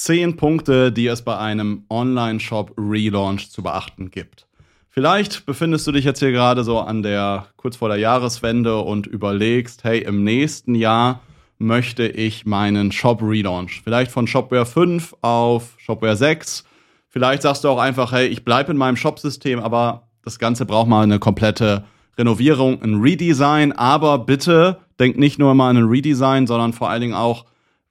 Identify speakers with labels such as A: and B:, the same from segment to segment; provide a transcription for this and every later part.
A: zehn Punkte, die es bei einem Online-Shop-Relaunch zu beachten gibt. Vielleicht befindest du dich jetzt hier gerade so an der kurz vor der Jahreswende und überlegst, hey, im nächsten Jahr möchte ich meinen Shop relaunch. Vielleicht von Shopware 5 auf Shopware 6. Vielleicht sagst du auch einfach, hey, ich bleibe in meinem Shop-System, aber das Ganze braucht mal eine komplette Renovierung, ein Redesign. Aber bitte denk nicht nur mal an ein Redesign, sondern vor allen Dingen auch,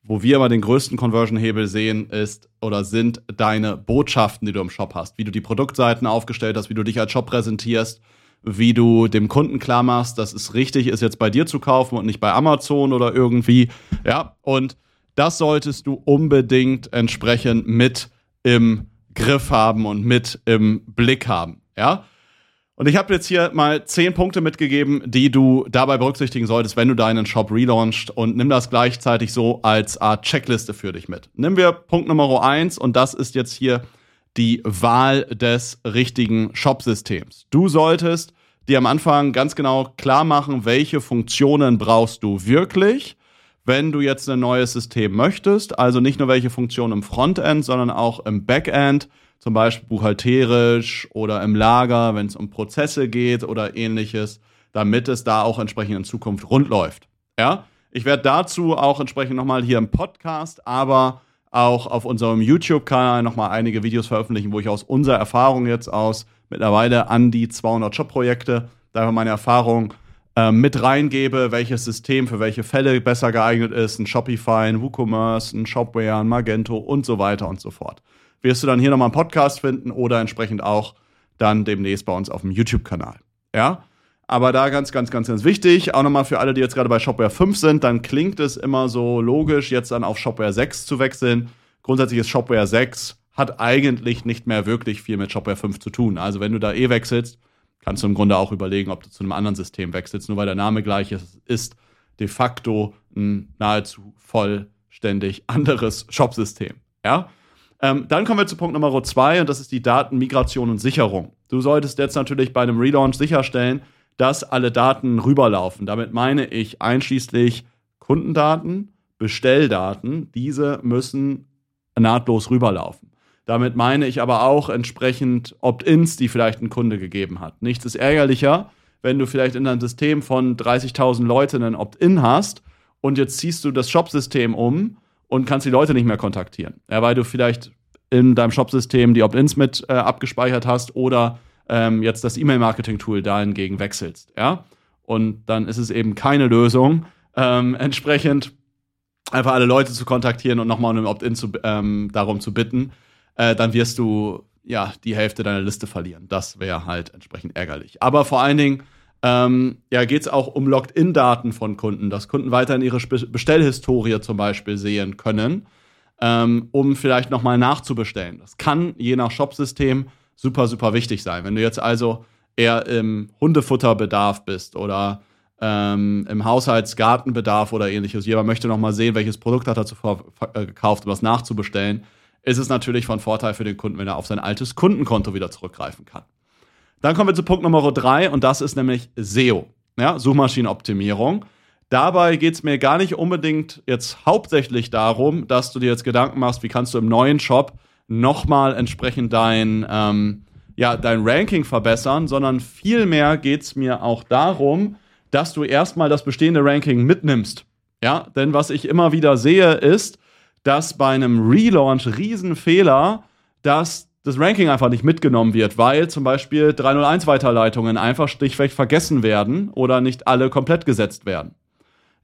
A: wo wir aber den größten Conversion-Hebel sehen, ist oder sind deine Botschaften, die du im Shop hast. Wie du die Produktseiten aufgestellt hast, wie du dich als Shop präsentierst, wie du dem Kunden klar machst, dass es richtig ist, jetzt bei dir zu kaufen und nicht bei Amazon oder irgendwie. Ja, und das solltest du unbedingt entsprechend mit im Griff haben und mit im Blick haben. Ja. Und ich habe jetzt hier mal zehn Punkte mitgegeben, die du dabei berücksichtigen solltest, wenn du deinen Shop relaunchst und nimm das gleichzeitig so als Art Checkliste für dich mit. Nehmen wir Punkt Nummer eins und das ist jetzt hier die Wahl des richtigen Shop-Systems. Du solltest dir am Anfang ganz genau klar machen, welche Funktionen brauchst du wirklich, wenn du jetzt ein neues System möchtest. Also nicht nur welche Funktionen im Frontend, sondern auch im Backend zum Beispiel buchhalterisch oder im Lager, wenn es um Prozesse geht oder ähnliches, damit es da auch entsprechend in Zukunft rund läuft. Ja, ich werde dazu auch entsprechend nochmal hier im Podcast, aber auch auf unserem YouTube-Kanal nochmal einige Videos veröffentlichen, wo ich aus unserer Erfahrung jetzt aus mittlerweile an die 200 Shop-Projekte, da meine Erfahrung äh, mit reingebe, welches System für welche Fälle besser geeignet ist, ein Shopify, ein WooCommerce, ein Shopware, ein Magento und so weiter und so fort wirst du dann hier nochmal einen Podcast finden oder entsprechend auch dann demnächst bei uns auf dem YouTube-Kanal. Ja? Aber da ganz, ganz, ganz, ganz wichtig, auch nochmal für alle, die jetzt gerade bei Shopware 5 sind, dann klingt es immer so logisch, jetzt dann auf Shopware 6 zu wechseln. Grundsätzlich ist Shopware 6 hat eigentlich nicht mehr wirklich viel mit Shopware 5 zu tun. Also wenn du da eh wechselst, kannst du im Grunde auch überlegen, ob du zu einem anderen System wechselst. Nur weil der Name gleich ist, ist de facto ein nahezu vollständig anderes Shopsystem. Ja? Ähm, dann kommen wir zu Punkt Nummer zwei und das ist die Datenmigration und Sicherung. Du solltest jetzt natürlich bei einem Relaunch sicherstellen, dass alle Daten rüberlaufen. Damit meine ich einschließlich Kundendaten, Bestelldaten. Diese müssen nahtlos rüberlaufen. Damit meine ich aber auch entsprechend Opt-ins, die vielleicht ein Kunde gegeben hat. Nichts ist ärgerlicher, wenn du vielleicht in deinem System von 30.000 Leuten ein Opt-in hast und jetzt ziehst du das Shop-System um und kannst die Leute nicht mehr kontaktieren. Ja, weil du vielleicht in deinem Shopsystem die Opt-ins mit äh, abgespeichert hast oder ähm, jetzt das E-Mail-Marketing-Tool dahingegen wechselst. Ja? Und dann ist es eben keine Lösung, ähm, entsprechend einfach alle Leute zu kontaktieren und nochmal um Opt-in ähm, darum zu bitten. Äh, dann wirst du ja die Hälfte deiner Liste verlieren. Das wäre halt entsprechend ärgerlich. Aber vor allen Dingen ähm, ja, geht es auch um Logged-in-Daten von Kunden, dass Kunden weiterhin ihre Bestellhistorie zum Beispiel sehen können, ähm, um vielleicht nochmal nachzubestellen. Das kann je nach Shopsystem super, super wichtig sein. Wenn du jetzt also eher im Hundefutterbedarf bist oder ähm, im Haushaltsgartenbedarf oder ähnliches, jemand möchte nochmal sehen, welches Produkt hat er zuvor äh, gekauft, um das nachzubestellen, ist es natürlich von Vorteil für den Kunden, wenn er auf sein altes Kundenkonto wieder zurückgreifen kann. Dann kommen wir zu Punkt Nummer drei und das ist nämlich SEO, ja, Suchmaschinenoptimierung. Dabei geht es mir gar nicht unbedingt jetzt hauptsächlich darum, dass du dir jetzt Gedanken machst, wie kannst du im neuen Shop nochmal entsprechend dein, ähm, ja, dein Ranking verbessern, sondern vielmehr geht es mir auch darum, dass du erstmal das bestehende Ranking mitnimmst. Ja, denn was ich immer wieder sehe, ist, dass bei einem Relaunch Riesenfehler, dass das Ranking einfach nicht mitgenommen wird, weil zum Beispiel 301-Weiterleitungen einfach stichweg vergessen werden oder nicht alle komplett gesetzt werden.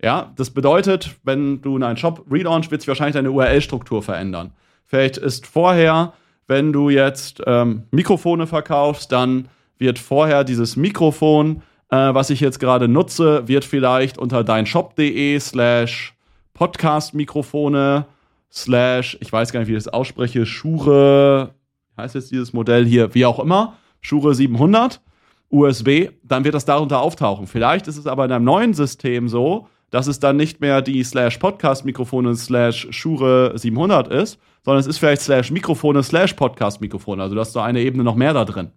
A: Ja, das bedeutet, wenn du in einen Shop relaunch, wird sich wahrscheinlich deine URL-Struktur verändern. Vielleicht ist vorher, wenn du jetzt ähm, Mikrofone verkaufst, dann wird vorher dieses Mikrofon, äh, was ich jetzt gerade nutze, wird vielleicht unter deinshop.de slash Podcast-Mikrofone slash, ich weiß gar nicht, wie ich das ausspreche, Schure heißt jetzt dieses Modell hier, wie auch immer, Shure 700, USB, dann wird das darunter auftauchen. Vielleicht ist es aber in einem neuen System so, dass es dann nicht mehr die slash Podcast-Mikrofone slash Shure 700 ist, sondern es ist vielleicht slash Mikrofone slash Podcast-Mikrofone. Also du hast so eine Ebene noch mehr da drin.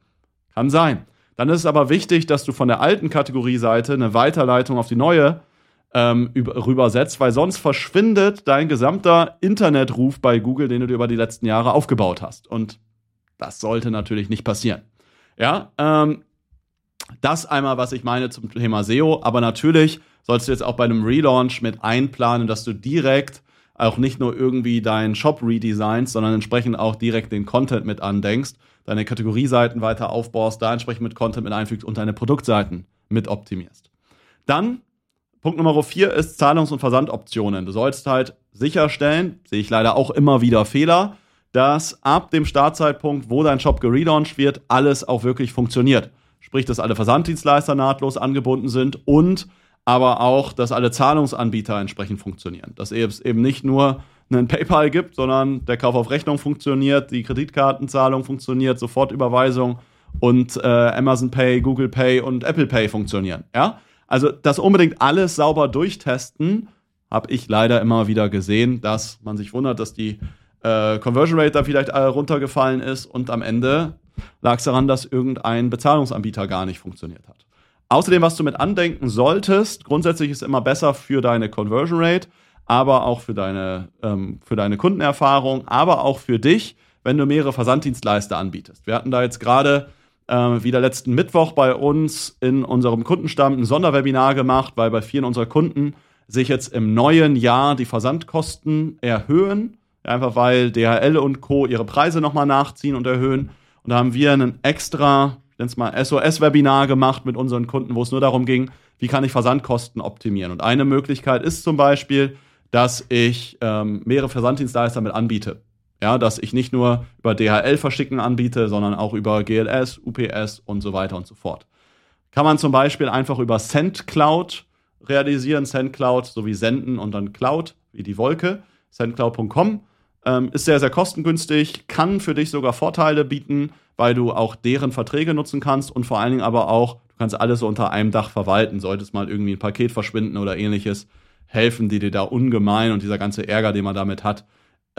A: Kann sein. Dann ist es aber wichtig, dass du von der alten Kategorieseite eine Weiterleitung auf die neue ähm, rübersetzt, weil sonst verschwindet dein gesamter Internetruf bei Google, den du dir über die letzten Jahre aufgebaut hast. Und das sollte natürlich nicht passieren. Ja, ähm, das einmal, was ich meine zum Thema SEO. Aber natürlich sollst du jetzt auch bei einem Relaunch mit einplanen, dass du direkt auch nicht nur irgendwie deinen Shop redesignst, sondern entsprechend auch direkt den Content mit andenkst, deine Kategorieseiten weiter aufbaust, da entsprechend mit Content mit einfügst und deine Produktseiten mit optimierst. Dann Punkt Nummer vier ist Zahlungs- und Versandoptionen. Du sollst halt sicherstellen, sehe ich leider auch immer wieder Fehler, dass ab dem Startzeitpunkt, wo dein Shop gelauncht wird, alles auch wirklich funktioniert. Sprich, dass alle Versanddienstleister nahtlos angebunden sind und aber auch, dass alle Zahlungsanbieter entsprechend funktionieren. Dass es eben nicht nur einen PayPal gibt, sondern der Kauf auf Rechnung funktioniert, die Kreditkartenzahlung funktioniert, Sofortüberweisung und äh, Amazon Pay, Google Pay und Apple Pay funktionieren. Ja? Also das unbedingt alles sauber durchtesten, habe ich leider immer wieder gesehen, dass man sich wundert, dass die äh, Conversion Rate da vielleicht äh, runtergefallen ist und am Ende lag es daran, dass irgendein Bezahlungsanbieter gar nicht funktioniert hat. Außerdem, was du mit andenken solltest, grundsätzlich ist immer besser für deine Conversion Rate, aber auch für deine, ähm, für deine Kundenerfahrung, aber auch für dich, wenn du mehrere Versanddienstleister anbietest. Wir hatten da jetzt gerade äh, wieder letzten Mittwoch bei uns in unserem Kundenstamm ein Sonderwebinar gemacht, weil bei vielen unserer Kunden sich jetzt im neuen Jahr die Versandkosten erhöhen, einfach weil DHL und Co. ihre Preise nochmal nachziehen und erhöhen. Und da haben wir einen extra, ich nenne es mal SOS-Webinar gemacht mit unseren Kunden, wo es nur darum ging, wie kann ich Versandkosten optimieren. Und eine Möglichkeit ist zum Beispiel, dass ich ähm, mehrere Versanddienstleister mit anbiete. Ja, dass ich nicht nur über DHL verschicken anbiete, sondern auch über GLS, UPS und so weiter und so fort. Kann man zum Beispiel einfach über SendCloud realisieren. SendCloud sowie senden und dann Cloud, wie die Wolke. SendCloud.com ähm, ist sehr, sehr kostengünstig, kann für dich sogar Vorteile bieten, weil du auch deren Verträge nutzen kannst und vor allen Dingen aber auch, du kannst alles so unter einem Dach verwalten. Solltest mal irgendwie ein Paket verschwinden oder ähnliches, helfen die dir da ungemein und dieser ganze Ärger, den man damit hat,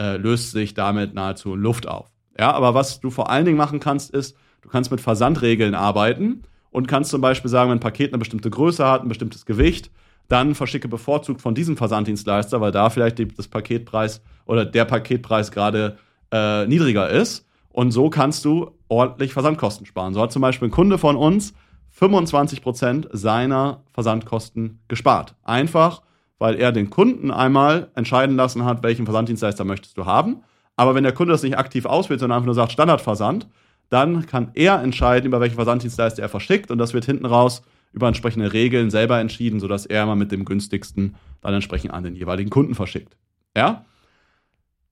A: äh, löst sich damit nahezu Luft auf. Ja, aber was du vor allen Dingen machen kannst, ist, du kannst mit Versandregeln arbeiten und kannst zum Beispiel sagen, wenn ein Paket eine bestimmte Größe hat, ein bestimmtes Gewicht, dann verschicke bevorzugt von diesem Versanddienstleister, weil da vielleicht die, das Paketpreis oder der Paketpreis gerade äh, niedriger ist. Und so kannst du ordentlich Versandkosten sparen. So hat zum Beispiel ein Kunde von uns 25% seiner Versandkosten gespart. Einfach, weil er den Kunden einmal entscheiden lassen hat, welchen Versanddienstleister möchtest du haben. Aber wenn der Kunde das nicht aktiv auswählt, sondern einfach nur sagt Standardversand, dann kann er entscheiden, über welchen Versanddienstleister er verschickt und das wird hinten raus über entsprechende Regeln selber entschieden, sodass er mal mit dem günstigsten dann entsprechend an den jeweiligen Kunden verschickt. Ja?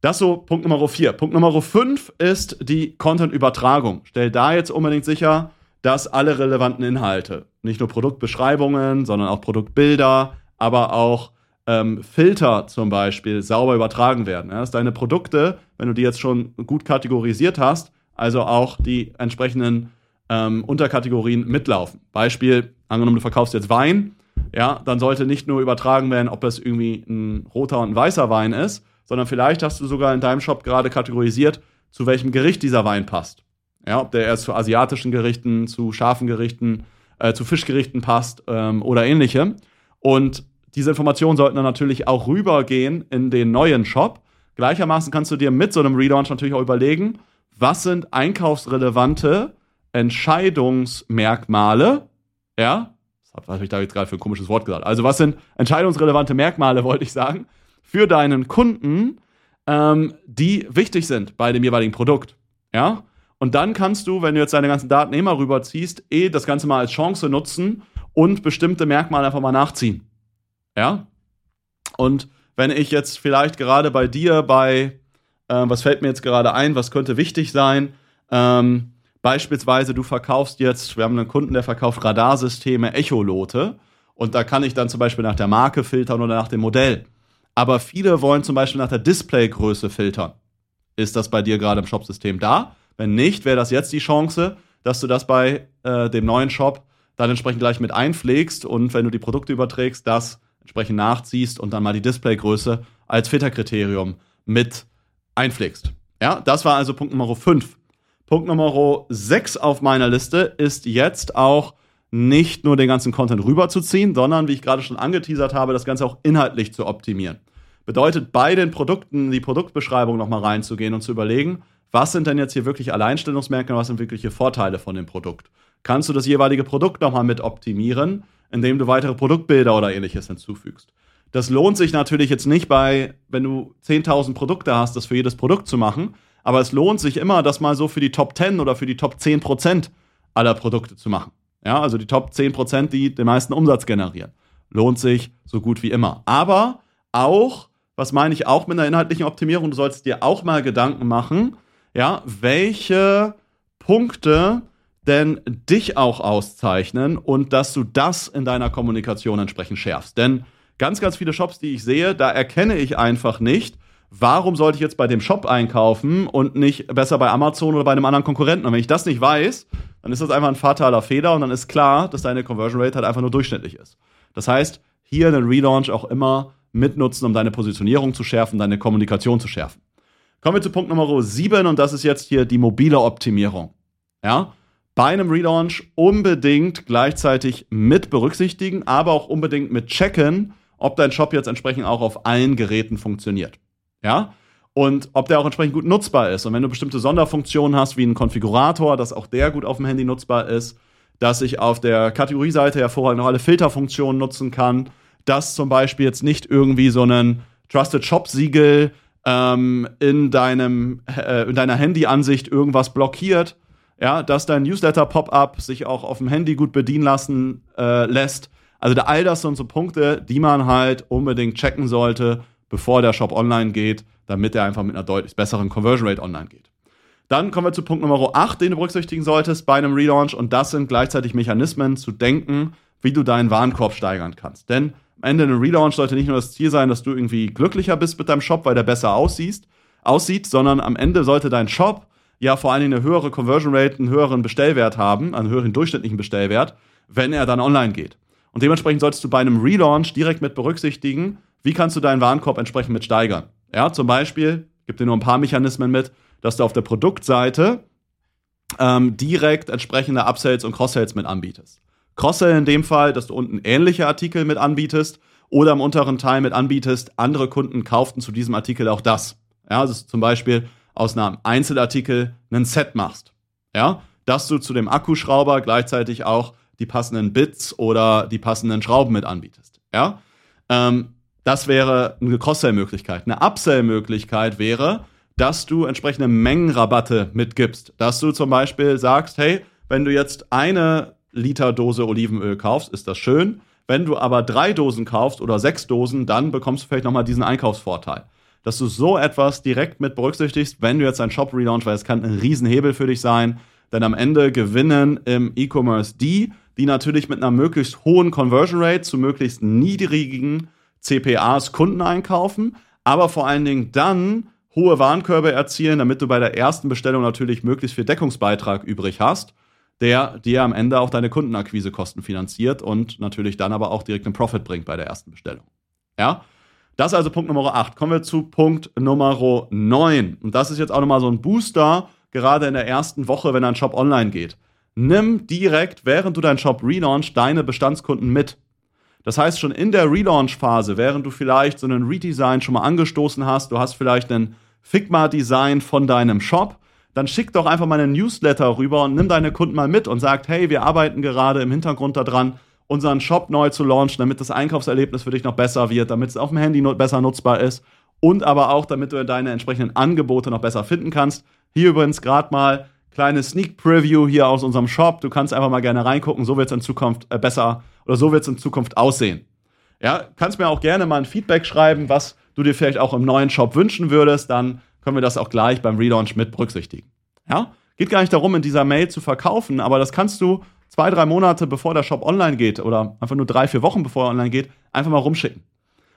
A: Das so Punkt Nummer 4. Punkt Nummer 5 ist die Content-Übertragung. Stell da jetzt unbedingt sicher, dass alle relevanten Inhalte, nicht nur Produktbeschreibungen, sondern auch Produktbilder, aber auch ähm, Filter zum Beispiel sauber übertragen werden. Dass deine Produkte, wenn du die jetzt schon gut kategorisiert hast, also auch die entsprechenden ähm, Unterkategorien mitlaufen. Beispiel, angenommen, du verkaufst jetzt Wein, ja, dann sollte nicht nur übertragen werden, ob das irgendwie ein roter und ein weißer Wein ist, sondern vielleicht hast du sogar in deinem Shop gerade kategorisiert, zu welchem Gericht dieser Wein passt. Ja, ob der erst zu asiatischen Gerichten, zu scharfen Gerichten, äh, zu Fischgerichten passt ähm, oder ähnlichem. Und diese Informationen sollten dann natürlich auch rübergehen in den neuen Shop. Gleichermaßen kannst du dir mit so einem Relaunch natürlich auch überlegen, was sind einkaufsrelevante Entscheidungsmerkmale, ja, was habe ich da jetzt gerade für ein komisches Wort gesagt? Also, was sind entscheidungsrelevante Merkmale, wollte ich sagen, für deinen Kunden, ähm, die wichtig sind bei dem jeweiligen Produkt, ja? Und dann kannst du, wenn du jetzt deine ganzen Daten immer rüberziehst, eh das Ganze mal als Chance nutzen und bestimmte Merkmale einfach mal nachziehen. Ja? Und wenn ich jetzt vielleicht gerade bei dir bei, äh, was fällt mir jetzt gerade ein, was könnte wichtig sein? Ähm, beispielsweise, du verkaufst jetzt, wir haben einen Kunden, der verkauft Radarsysteme, Echolote. Und da kann ich dann zum Beispiel nach der Marke filtern oder nach dem Modell. Aber viele wollen zum Beispiel nach der Displaygröße filtern. Ist das bei dir gerade im Shopsystem da? Wenn nicht, wäre das jetzt die Chance, dass du das bei äh, dem neuen Shop dann entsprechend gleich mit einpflegst und wenn du die Produkte überträgst, das entsprechend nachziehst und dann mal die Displaygröße als Filterkriterium mit einpflegst. Ja, das war also Punkt Nummer 5. Punkt Nummer 6 auf meiner Liste ist jetzt auch nicht nur den ganzen Content rüberzuziehen, sondern, wie ich gerade schon angeteasert habe, das Ganze auch inhaltlich zu optimieren. Bedeutet, bei den Produkten die Produktbeschreibung nochmal reinzugehen und zu überlegen, was sind denn jetzt hier wirklich Alleinstellungsmerkmale, was sind wirkliche Vorteile von dem Produkt? Kannst du das jeweilige Produkt nochmal mit optimieren, indem du weitere Produktbilder oder ähnliches hinzufügst? Das lohnt sich natürlich jetzt nicht bei, wenn du 10.000 Produkte hast, das für jedes Produkt zu machen, aber es lohnt sich immer, das mal so für die Top 10 oder für die Top 10 Prozent aller Produkte zu machen. Ja, also die Top 10 Prozent, die den meisten Umsatz generieren. Lohnt sich so gut wie immer. Aber auch, was meine ich auch mit einer inhaltlichen Optimierung, du sollst dir auch mal Gedanken machen, ja, welche Punkte denn dich auch auszeichnen und dass du das in deiner Kommunikation entsprechend schärfst. Denn ganz, ganz viele Shops, die ich sehe, da erkenne ich einfach nicht, warum sollte ich jetzt bei dem Shop einkaufen und nicht besser bei Amazon oder bei einem anderen Konkurrenten? Und wenn ich das nicht weiß, dann ist das einfach ein fataler Fehler und dann ist klar, dass deine Conversion Rate halt einfach nur durchschnittlich ist. Das heißt, hier den Relaunch auch immer mitnutzen, um deine Positionierung zu schärfen, deine Kommunikation zu schärfen. Kommen wir zu Punkt Nummer 7 und das ist jetzt hier die mobile Optimierung. Ja, bei einem Relaunch unbedingt gleichzeitig mit berücksichtigen, aber auch unbedingt mit checken, ob dein Shop jetzt entsprechend auch auf allen Geräten funktioniert. Ja? Und ob der auch entsprechend gut nutzbar ist. Und wenn du bestimmte Sonderfunktionen hast, wie einen Konfigurator, dass auch der gut auf dem Handy nutzbar ist, dass ich auf der Kategorieseite hervorragend noch alle Filterfunktionen nutzen kann, dass zum Beispiel jetzt nicht irgendwie so ein Trusted Shop Siegel ähm, in äh, in deiner Handyansicht irgendwas blockiert, ja, dass dein Newsletter Pop-up sich auch auf dem Handy gut bedienen lassen äh, lässt. Also da, all das sind so Punkte, die man halt unbedingt checken sollte, bevor der Shop online geht, damit er einfach mit einer deutlich besseren Conversion Rate online geht. Dann kommen wir zu Punkt Nummer 8, den du berücksichtigen solltest bei einem Relaunch. Und das sind gleichzeitig Mechanismen zu denken, wie du deinen Warenkorb steigern kannst. Denn am Ende ein Relaunch sollte nicht nur das Ziel sein, dass du irgendwie glücklicher bist mit deinem Shop, weil der besser aussieht, aussieht, sondern am Ende sollte dein Shop ja vor allen Dingen eine höhere Conversion Rate, einen höheren Bestellwert haben, einen höheren durchschnittlichen Bestellwert, wenn er dann online geht. Und dementsprechend solltest du bei einem Relaunch direkt mit berücksichtigen, wie kannst du deinen Warenkorb entsprechend mit steigern. Ja, zum Beispiel, gib dir nur ein paar Mechanismen mit, dass du auf der Produktseite ähm, direkt entsprechende Upsells und Cross-Sales mit anbietest. Cross-Sell in dem Fall, dass du unten ähnliche Artikel mit anbietest oder im unteren Teil mit anbietest, andere Kunden kauften zu diesem Artikel auch das. Ja, also zum Beispiel aus einem Einzelartikel einen Set machst. Ja, dass du zu dem Akkuschrauber gleichzeitig auch die passenden Bits oder die passenden Schrauben mit anbietest. Ja, ähm, das wäre eine Cross-Sell-Möglichkeit. Eine Upsell-Möglichkeit wäre, dass du entsprechende Mengenrabatte mitgibst. Dass du zum Beispiel sagst, hey, wenn du jetzt eine Liter Dose Olivenöl kaufst, ist das schön. Wenn du aber drei Dosen kaufst oder sechs Dosen, dann bekommst du vielleicht nochmal diesen Einkaufsvorteil. Dass du so etwas direkt mit berücksichtigst, wenn du jetzt einen Shop relaunch, weil es kann ein Riesenhebel für dich sein. Denn am Ende gewinnen im E-Commerce die, die natürlich mit einer möglichst hohen Conversion Rate zu möglichst niedrigen CPAs Kunden einkaufen, aber vor allen Dingen dann hohe Warenkörbe erzielen, damit du bei der ersten Bestellung natürlich möglichst viel Deckungsbeitrag übrig hast, der dir am Ende auch deine Kundenakquisekosten finanziert und natürlich dann aber auch direkt einen Profit bringt bei der ersten Bestellung. Ja? Das ist also Punkt Nummer 8. Kommen wir zu Punkt Nummer 9. Und das ist jetzt auch nochmal so ein Booster, gerade in der ersten Woche, wenn dein Shop online geht. Nimm direkt, während du deinen Shop relaunch, deine Bestandskunden mit. Das heißt, schon in der Relaunch-Phase, während du vielleicht so einen Redesign schon mal angestoßen hast, du hast vielleicht ein Figma-Design von deinem Shop, dann schick doch einfach mal einen Newsletter rüber und nimm deine Kunden mal mit und sag, hey, wir arbeiten gerade im Hintergrund daran, unseren Shop neu zu launchen, damit das Einkaufserlebnis für dich noch besser wird, damit es auf dem Handy besser nutzbar ist und aber auch, damit du deine entsprechenden Angebote noch besser finden kannst. Hier übrigens gerade mal kleine Sneak Preview hier aus unserem Shop. Du kannst einfach mal gerne reingucken, so wird es in Zukunft äh, besser oder so wird es in Zukunft aussehen. Ja, kannst mir auch gerne mal ein Feedback schreiben, was du dir vielleicht auch im neuen Shop wünschen würdest, dann können wir das auch gleich beim Relaunch mit berücksichtigen. Ja, geht gar nicht darum, in dieser Mail zu verkaufen, aber das kannst du zwei, drei Monate bevor der Shop online geht oder einfach nur drei, vier Wochen bevor er online geht, einfach mal rumschicken.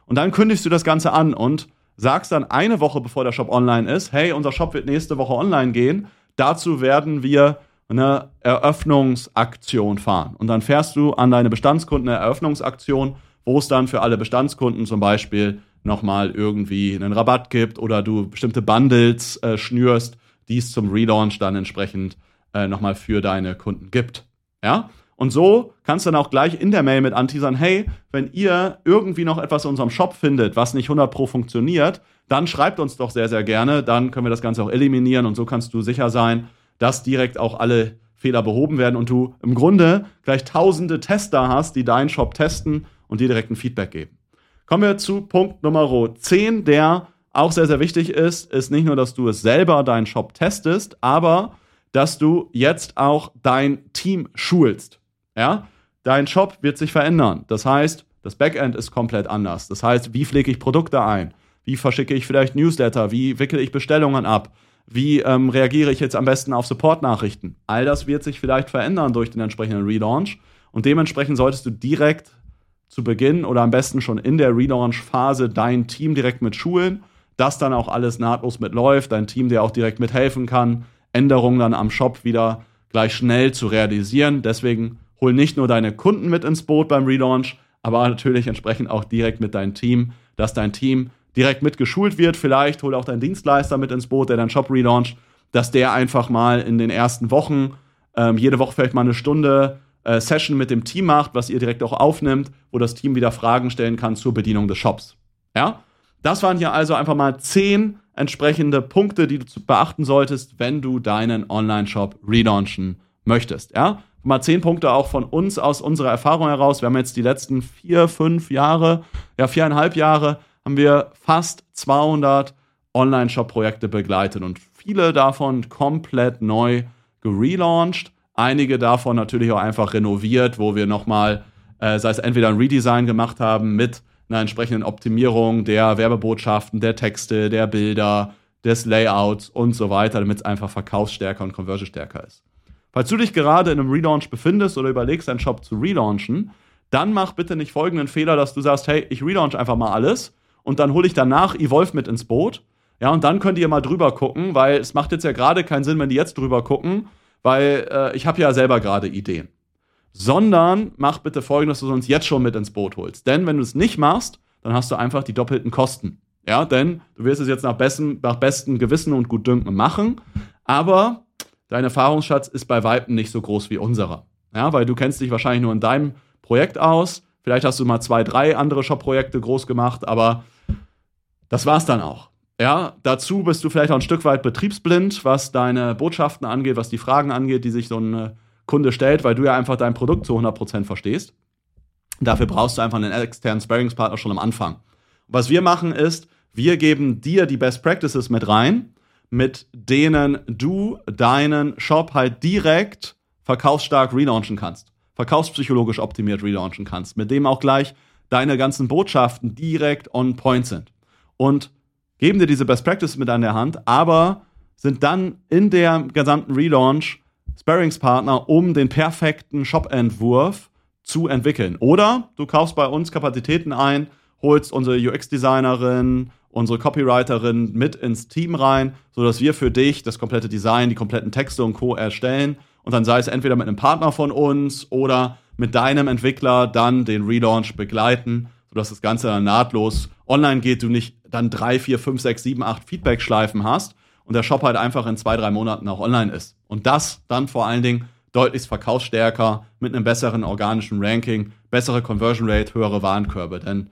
A: Und dann kündigst du das Ganze an und sagst dann eine Woche bevor der Shop online ist, hey, unser Shop wird nächste Woche online gehen. Dazu werden wir eine Eröffnungsaktion fahren. Und dann fährst du an deine Bestandskunden eine Eröffnungsaktion, wo es dann für alle Bestandskunden zum Beispiel nochmal irgendwie einen Rabatt gibt oder du bestimmte Bundles äh, schnürst, die es zum Relaunch dann entsprechend äh, nochmal für deine Kunden gibt. Ja? Und so kannst du dann auch gleich in der Mail mit anteasern, hey, wenn ihr irgendwie noch etwas in unserem Shop findet, was nicht 100 pro funktioniert, dann schreibt uns doch sehr, sehr gerne. Dann können wir das Ganze auch eliminieren und so kannst du sicher sein, dass direkt auch alle Fehler behoben werden und du im Grunde gleich tausende Tester hast, die deinen Shop testen und dir direkt ein Feedback geben. Kommen wir zu Punkt Nummer 10, der auch sehr, sehr wichtig ist, ist nicht nur, dass du es selber, deinen Shop testest, aber dass du jetzt auch dein Team schulst. Ja? Dein Shop wird sich verändern. Das heißt, das Backend ist komplett anders. Das heißt, wie pflege ich Produkte ein? Wie verschicke ich vielleicht Newsletter? Wie wickele ich Bestellungen ab? Wie ähm, reagiere ich jetzt am besten auf Support-Nachrichten? All das wird sich vielleicht verändern durch den entsprechenden Relaunch. Und dementsprechend solltest du direkt zu Beginn oder am besten schon in der Relaunch-Phase dein Team direkt mit schulen, dass dann auch alles nahtlos mitläuft, dein Team dir auch direkt mithelfen kann, Änderungen dann am Shop wieder gleich schnell zu realisieren. Deswegen hol nicht nur deine Kunden mit ins Boot beim Relaunch, aber natürlich entsprechend auch direkt mit deinem Team, dass dein Team direkt mit geschult wird. Vielleicht hol auch deinen Dienstleister mit ins Boot, der deinen Shop relauncht, dass der einfach mal in den ersten Wochen ähm, jede Woche vielleicht mal eine Stunde äh, Session mit dem Team macht, was ihr direkt auch aufnimmt, wo das Team wieder Fragen stellen kann zur Bedienung des Shops. Ja? Das waren hier also einfach mal zehn entsprechende Punkte, die du beachten solltest, wenn du deinen Online-Shop relaunchen möchtest. Ja? mal zehn Punkte auch von uns aus unserer Erfahrung heraus. Wir haben jetzt die letzten vier, fünf Jahre, ja viereinhalb Jahre, haben wir fast 200 Online-Shop-Projekte begleitet und viele davon komplett neu gelauncht. Einige davon natürlich auch einfach renoviert, wo wir nochmal, äh, sei es entweder ein Redesign gemacht haben mit einer entsprechenden Optimierung der Werbebotschaften, der Texte, der Bilder, des Layouts und so weiter, damit es einfach verkaufsstärker und conversionsstärker ist. Falls du dich gerade in einem Relaunch befindest oder überlegst, deinen Shop zu relaunchen, dann mach bitte nicht folgenden Fehler, dass du sagst, hey, ich relaunch einfach mal alles und dann hole ich danach Evolve mit ins Boot. Ja, und dann könnt ihr mal drüber gucken, weil es macht jetzt ja gerade keinen Sinn, wenn die jetzt drüber gucken, weil äh, ich habe ja selber gerade Ideen. Sondern mach bitte folgendes, dass du uns jetzt schon mit ins Boot holst. Denn wenn du es nicht machst, dann hast du einfach die doppelten Kosten. Ja, denn du wirst es jetzt nach, besten, nach bestem Gewissen und Gutdünken machen, aber dein Erfahrungsschatz ist bei Weitem nicht so groß wie unserer. Ja, weil du kennst dich wahrscheinlich nur in deinem Projekt aus. Vielleicht hast du mal zwei, drei andere Shop-Projekte groß gemacht, aber das war's dann auch. Ja, dazu bist du vielleicht auch ein Stück weit betriebsblind, was deine Botschaften angeht, was die Fragen angeht, die sich so ein äh, Kunde stellt, weil du ja einfach dein Produkt zu 100% verstehst. Dafür brauchst du einfach einen externen Sparringspartner schon am Anfang. Was wir machen ist, wir geben dir die Best Practices mit rein mit denen du deinen Shop halt direkt verkaufsstark relaunchen kannst. Verkaufspsychologisch optimiert relaunchen kannst, mit dem auch gleich deine ganzen Botschaften direkt on point sind. Und geben dir diese Best Practices mit an der Hand, aber sind dann in der gesamten Relaunch Sparringspartner, um den perfekten Shop-Entwurf zu entwickeln. Oder du kaufst bei uns Kapazitäten ein, holst unsere UX-Designerin, unsere Copywriterin mit ins Team rein, sodass wir für dich das komplette Design, die kompletten Texte und Co. erstellen. Und dann sei es entweder mit einem Partner von uns oder mit deinem Entwickler dann den Relaunch begleiten, sodass das Ganze dann nahtlos online geht, du nicht dann drei, vier, fünf, sechs, sieben, acht Feedback-Schleifen hast und der Shop halt einfach in zwei, drei Monaten auch online ist. Und das dann vor allen Dingen deutlich verkaufsstärker mit einem besseren organischen Ranking, bessere Conversion Rate, höhere Warenkörbe. Denn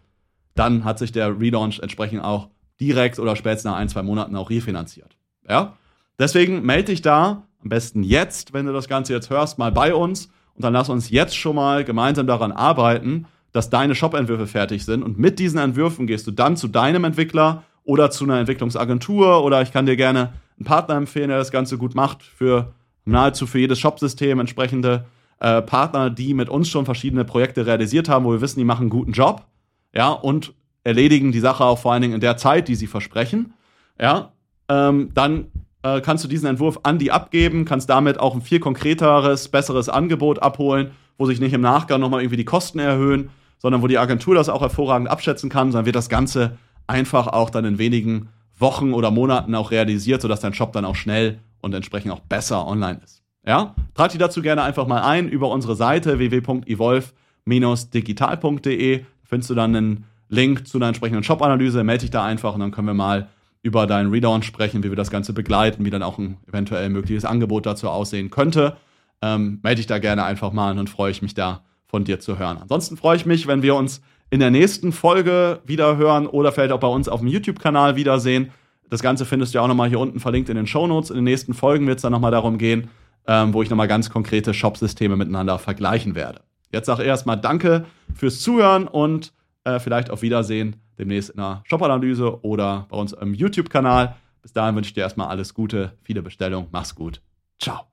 A: dann hat sich der Relaunch entsprechend auch direkt oder spätestens nach ein, zwei Monaten auch refinanziert. Ja? Deswegen melde dich da am besten jetzt, wenn du das Ganze jetzt hörst, mal bei uns und dann lass uns jetzt schon mal gemeinsam daran arbeiten, dass deine Shop-Entwürfe fertig sind und mit diesen Entwürfen gehst du dann zu deinem Entwickler oder zu einer Entwicklungsagentur oder ich kann dir gerne einen Partner empfehlen, der das Ganze gut macht für nahezu für jedes Shop-System entsprechende äh, Partner, die mit uns schon verschiedene Projekte realisiert haben, wo wir wissen, die machen einen guten Job ja, und erledigen die Sache auch vor allen Dingen in der Zeit, die sie versprechen, ja, ähm, dann äh, kannst du diesen Entwurf an die abgeben, kannst damit auch ein viel konkreteres, besseres Angebot abholen, wo sich nicht im Nachgang nochmal irgendwie die Kosten erhöhen, sondern wo die Agentur das auch hervorragend abschätzen kann, sondern wird das Ganze einfach auch dann in wenigen Wochen oder Monaten auch realisiert, sodass dein Shop dann auch schnell und entsprechend auch besser online ist. Ja, trag dich dazu gerne einfach mal ein über unsere Seite www.evolve-digital.de findest du dann einen Link zu einer entsprechenden Shop-Analyse, melde dich da einfach und dann können wir mal über deinen Relaunch sprechen, wie wir das Ganze begleiten, wie dann auch ein eventuell mögliches Angebot dazu aussehen könnte. ähm, melde dich da gerne einfach mal und freue ich mich da von dir zu hören. Ansonsten freue ich mich, wenn wir uns in der nächsten Folge wieder hören oder vielleicht auch bei uns auf dem YouTube-Kanal wiedersehen. Das Ganze findest du ja auch nochmal hier unten verlinkt in den Show Notes. In den nächsten Folgen wird es dann nochmal darum gehen, ähm, wo ich nochmal ganz konkrete Shop-Systeme miteinander vergleichen werde. Jetzt sage ich erstmal Danke fürs Zuhören und äh, vielleicht auf Wiedersehen demnächst in einer Shop-Analyse oder bei uns im YouTube-Kanal. Bis dahin wünsche ich dir erstmal alles Gute, viele Bestellungen, mach's gut. Ciao.